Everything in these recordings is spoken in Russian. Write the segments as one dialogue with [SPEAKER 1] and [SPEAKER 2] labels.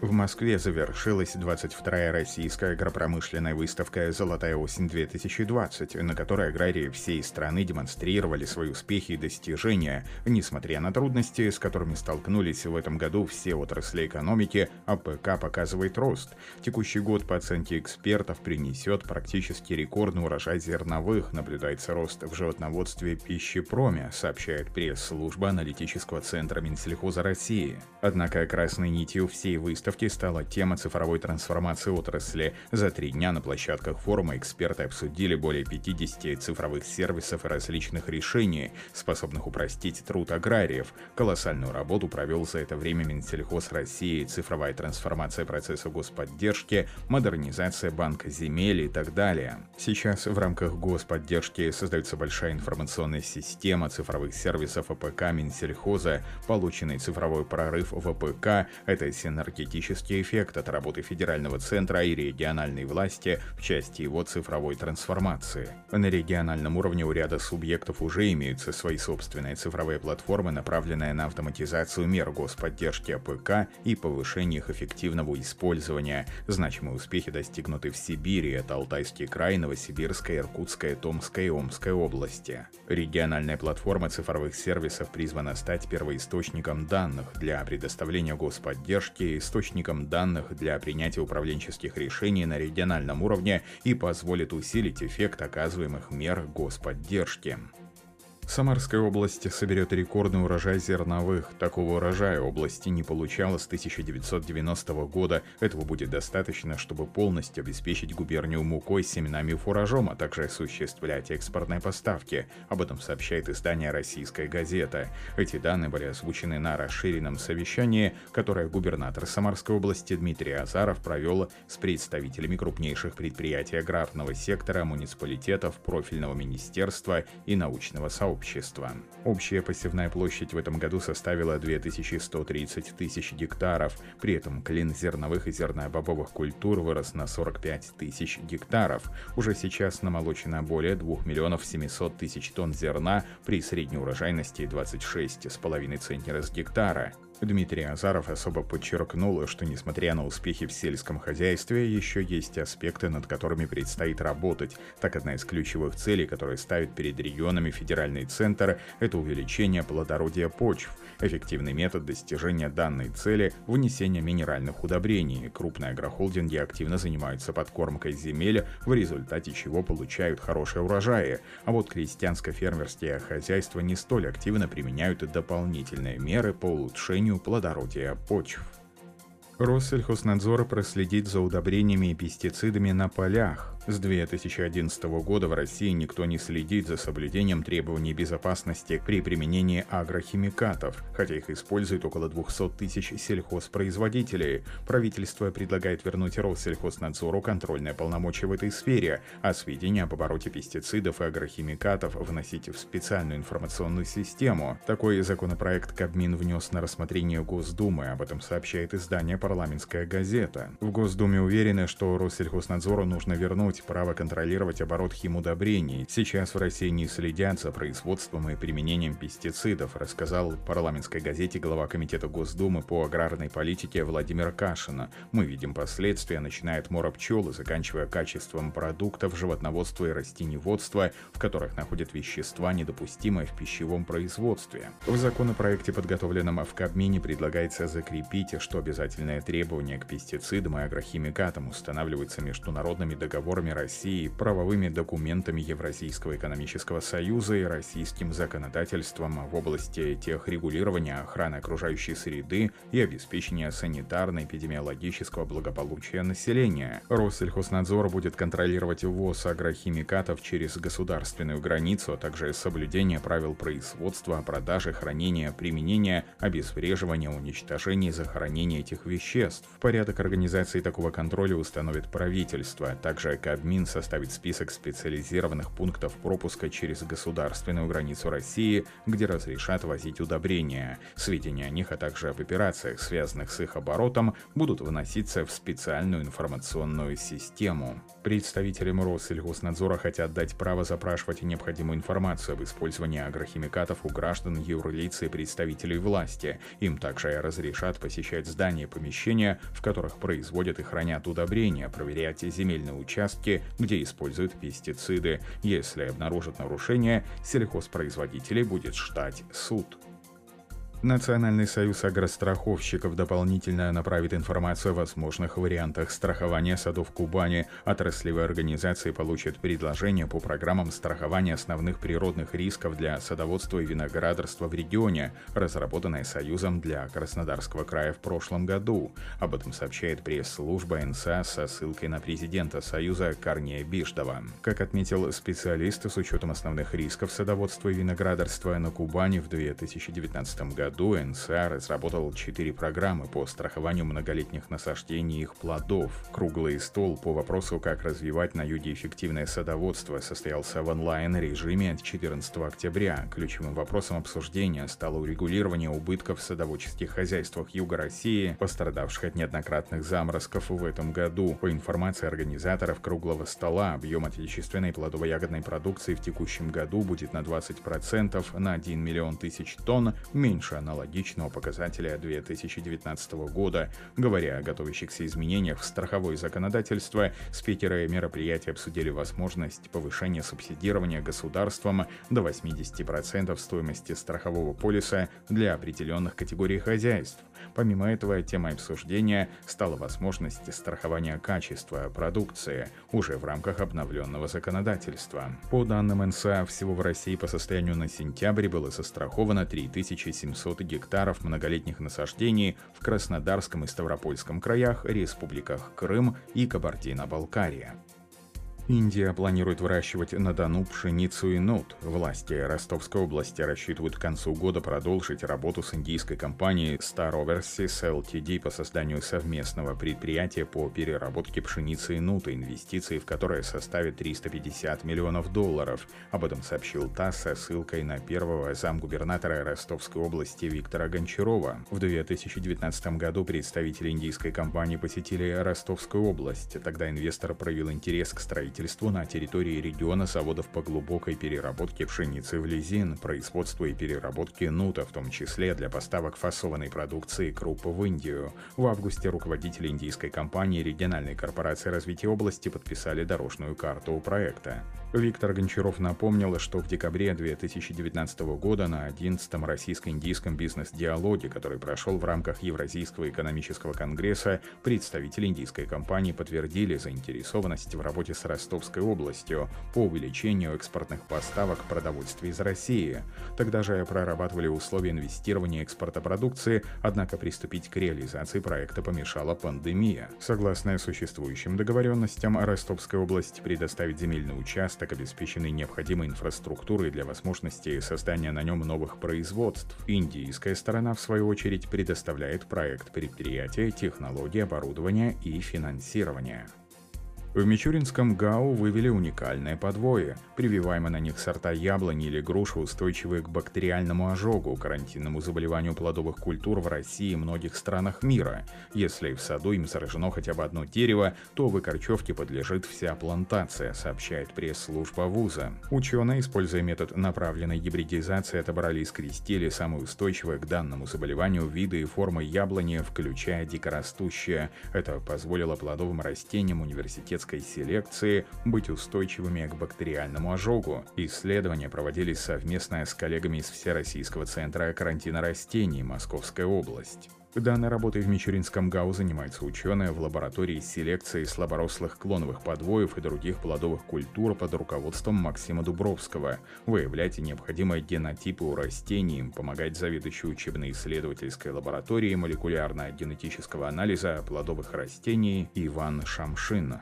[SPEAKER 1] В Москве завершилась 22-я российская агропромышленная выставка «Золотая осень-2020», на которой аграрии всей страны демонстрировали свои успехи и достижения. Несмотря на трудности, с которыми столкнулись в этом году все отрасли экономики, АПК показывает рост. Текущий год, по оценке экспертов, принесет практически рекордный урожай зерновых. Наблюдается рост в животноводстве пищепроме, сообщает пресс-служба аналитического центра Минсельхоза России. Однако красной нитью всей выставки выставки стала тема цифровой трансформации отрасли. За три дня на площадках форума эксперты обсудили более 50 цифровых сервисов и различных решений, способных упростить труд аграриев. Колоссальную работу провел за это время Минсельхоз России, цифровая трансформация процесса господдержки, модернизация банка земель и так далее. Сейчас в рамках господдержки создается большая информационная система цифровых сервисов АПК Минсельхоза. Полученный цифровой прорыв в АПК – это синергетический энергетический эффект от работы федерального центра и региональной власти в части его цифровой трансформации. На региональном уровне у ряда субъектов уже имеются свои собственные цифровые платформы, направленные на автоматизацию мер господдержки АПК и повышение их эффективного использования. Значимые успехи достигнуты в Сибири, это Алтайский край, Новосибирская, Иркутская, Томская и Омская области. Региональная платформа цифровых сервисов призвана стать первоисточником данных для предоставления господдержки, источником источником данных для принятия управленческих решений на региональном уровне и позволит усилить эффект оказываемых мер господдержки. Самарская область соберет рекордный урожай зерновых. Такого урожая области не получала с 1990 года. Этого будет достаточно, чтобы полностью обеспечить губернию мукой, семенами и фуражом, а также осуществлять экспортные поставки. Об этом сообщает издание «Российская газета». Эти данные были озвучены на расширенном совещании, которое губернатор Самарской области Дмитрий Азаров провел с представителями крупнейших предприятий аграрного сектора, муниципалитетов, профильного министерства и научного сообщества общества. Общая посевная площадь в этом году составила 2130 тысяч гектаров, при этом клин зерновых и зернобобовых культур вырос на 45 тысяч гектаров. Уже сейчас намолочено более 2 миллионов 700 тысяч тонн зерна при средней урожайности 26,5 центнера с гектара. Дмитрий Азаров особо подчеркнул, что несмотря на успехи в сельском хозяйстве, еще есть аспекты, над которыми предстоит работать. Так, одна из ключевых целей, которые ставит перед регионами федеральный центр, это увеличение плодородия почв. Эффективный метод достижения данной цели – внесение минеральных удобрений. Крупные агрохолдинги активно занимаются подкормкой земель, в результате чего получают хорошие урожаи. А вот крестьянско-фермерские хозяйства не столь активно применяют дополнительные меры по улучшению повышению плодородия почв. Россельхознадзор проследит за удобрениями и пестицидами на полях. С 2011 года в России никто не следит за соблюдением требований безопасности при применении агрохимикатов, хотя их используют около 200 тысяч сельхозпроизводителей. Правительство предлагает вернуть Россельхознадзору контрольное полномочия в этой сфере, а сведения об обороте пестицидов и агрохимикатов вносить в специальную информационную систему. Такой законопроект Кабмин внес на рассмотрение Госдумы, об этом сообщает издание «Парламентская газета». В Госдуме уверены, что Россельхознадзору нужно вернуть иметь право контролировать оборот химудобрений. Сейчас в России не следят за производством и применением пестицидов, рассказал парламентской газете глава Комитета Госдумы по аграрной политике Владимир Кашин. Мы видим последствия, начиная от мора пчел и заканчивая качеством продуктов животноводства и растеневодства, в которых находят вещества, недопустимые в пищевом производстве. В законопроекте, подготовленном в Кабмине, предлагается закрепить, что обязательное требование к пестицидам и агрохимикатам устанавливается международными договорами законами России, правовыми документами Евразийского экономического союза и российским законодательством в области техрегулирования, охраны окружающей среды и обеспечения санитарно-эпидемиологического благополучия населения. Россельхознадзор будет контролировать ввоз агрохимикатов через государственную границу, а также соблюдение правил производства, продажи, хранения, применения, обезвреживания, уничтожения и захоронения этих веществ. Порядок организации такого контроля установит правительство. Также Кабмин составит список специализированных пунктов пропуска через государственную границу России, где разрешат возить удобрения. Сведения о них, а также об операциях, связанных с их оборотом, будут вноситься в специальную информационную систему. Представители Россельхознадзора хотят дать право запрашивать необходимую информацию об использовании агрохимикатов у граждан, юрлиц и представителей власти. Им также разрешат посещать здания и помещения, в которых производят и хранят удобрения, проверять земельные участки, где используют пестициды. Если обнаружат нарушения, сельхозпроизводителей будет ждать суд. Национальный союз агростраховщиков дополнительно направит информацию о возможных вариантах страхования садов Кубани. Отраслевые организации получат предложения по программам страхования основных природных рисков для садоводства и виноградарства в регионе, разработанные Союзом для Краснодарского края в прошлом году. Об этом сообщает пресс-служба НСА со ссылкой на президента Союза Корнея Биждова. Как отметил специалист, с учетом основных рисков садоводства и виноградарства на Кубани в 2019 году, году НСА разработал четыре программы по страхованию многолетних насаждений и их плодов. Круглый стол по вопросу, как развивать на юге эффективное садоводство, состоялся в онлайн-режиме 14 октября. Ключевым вопросом обсуждения стало урегулирование убытков в садоводческих хозяйствах Юга России, пострадавших от неоднократных заморозков в этом году. По информации организаторов круглого стола, объем отечественной плодово-ягодной продукции в текущем году будет на 20% на 1 миллион тысяч тонн меньше аналогичного показателя 2019 года. Говоря о готовящихся изменениях в страховое законодательство, спикеры мероприятия обсудили возможность повышения субсидирования государством до 80% стоимости страхового полиса для определенных категорий хозяйств. Помимо этого, темой обсуждения стала возможность страхования качества продукции уже в рамках обновленного законодательства. По данным НСА, всего в России по состоянию на сентябрь было застраховано 3700 гектаров многолетних насаждений в Краснодарском и Ставропольском краях, республиках Крым и Кабардино-Балкария. Индия планирует выращивать на Дону пшеницу и нут. Власти Ростовской области рассчитывают к концу года продолжить работу с индийской компанией Star Overseas Ltd по созданию совместного предприятия по переработке пшеницы и нута, инвестиции в которое составят 350 миллионов долларов. Об этом сообщил ТАСС со ссылкой на первого замгубернатора Ростовской области Виктора Гончарова. В 2019 году представители индийской компании посетили Ростовскую область. Тогда инвестор проявил интерес к строительству строительству на территории региона заводов по глубокой переработке пшеницы в лизин, производству и переработке нута, в том числе для поставок фасованной продукции круп в Индию. В августе руководители индийской компании региональной корпорации развития области подписали дорожную карту проекта. Виктор Гончаров напомнил, что в декабре 2019 года на 11-м российско-индийском бизнес-диалоге, который прошел в рамках Евразийского экономического конгресса, представители индийской компании подтвердили заинтересованность в работе с Ростовской областью по увеличению экспортных поставок продовольствия из России. Тогда же прорабатывали условия инвестирования экспорта продукции, однако приступить к реализации проекта помешала пандемия. Согласно существующим договоренностям, Ростовская область предоставит земельный участок, обеспеченный необходимой инфраструктурой для возможности создания на нем новых производств. Индийская сторона, в свою очередь, предоставляет проект предприятия, технологии, оборудования и финансирования. В Мичуринском ГАУ вывели уникальное подвое. Прививаемые на них сорта яблони или груши устойчивые к бактериальному ожогу, карантинному заболеванию плодовых культур в России и многих странах мира. Если в саду им заражено хотя бы одно дерево, то выкорчевке подлежит вся плантация, сообщает пресс-служба вуза. Ученые, используя метод направленной гибридизации, отобрали и скрестили самые устойчивые к данному заболеванию виды и формы яблони, включая дикорастущие. Это позволило плодовым растениям университетской греческой селекции быть устойчивыми к бактериальному ожогу. Исследования проводились совместно с коллегами из Всероссийского центра карантина растений Московская область. Данной работой в Мичуринском ГАУ занимаются ученые в лаборатории селекции слаборослых клоновых подвоев и других плодовых культур под руководством Максима Дубровского. Выявлять необходимые генотипы у растений, помогать заведующей учебно-исследовательской лаборатории молекулярно-генетического анализа плодовых растений Иван Шамшин.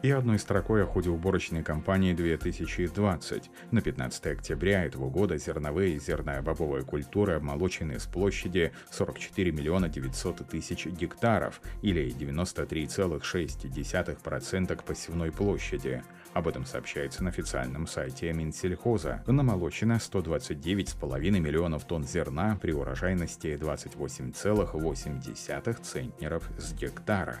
[SPEAKER 1] И одной строкой о ходе уборочной кампании 2020. На 15 октября этого года зерновые и зерно-бобовые культуры обмолочены с площади 44 миллиона 900 тысяч гектаров или 93,6% к посевной площади. Об этом сообщается на официальном сайте Минсельхоза. Намолочено 129,5 миллионов тонн зерна при урожайности 28,8 центнеров с гектара.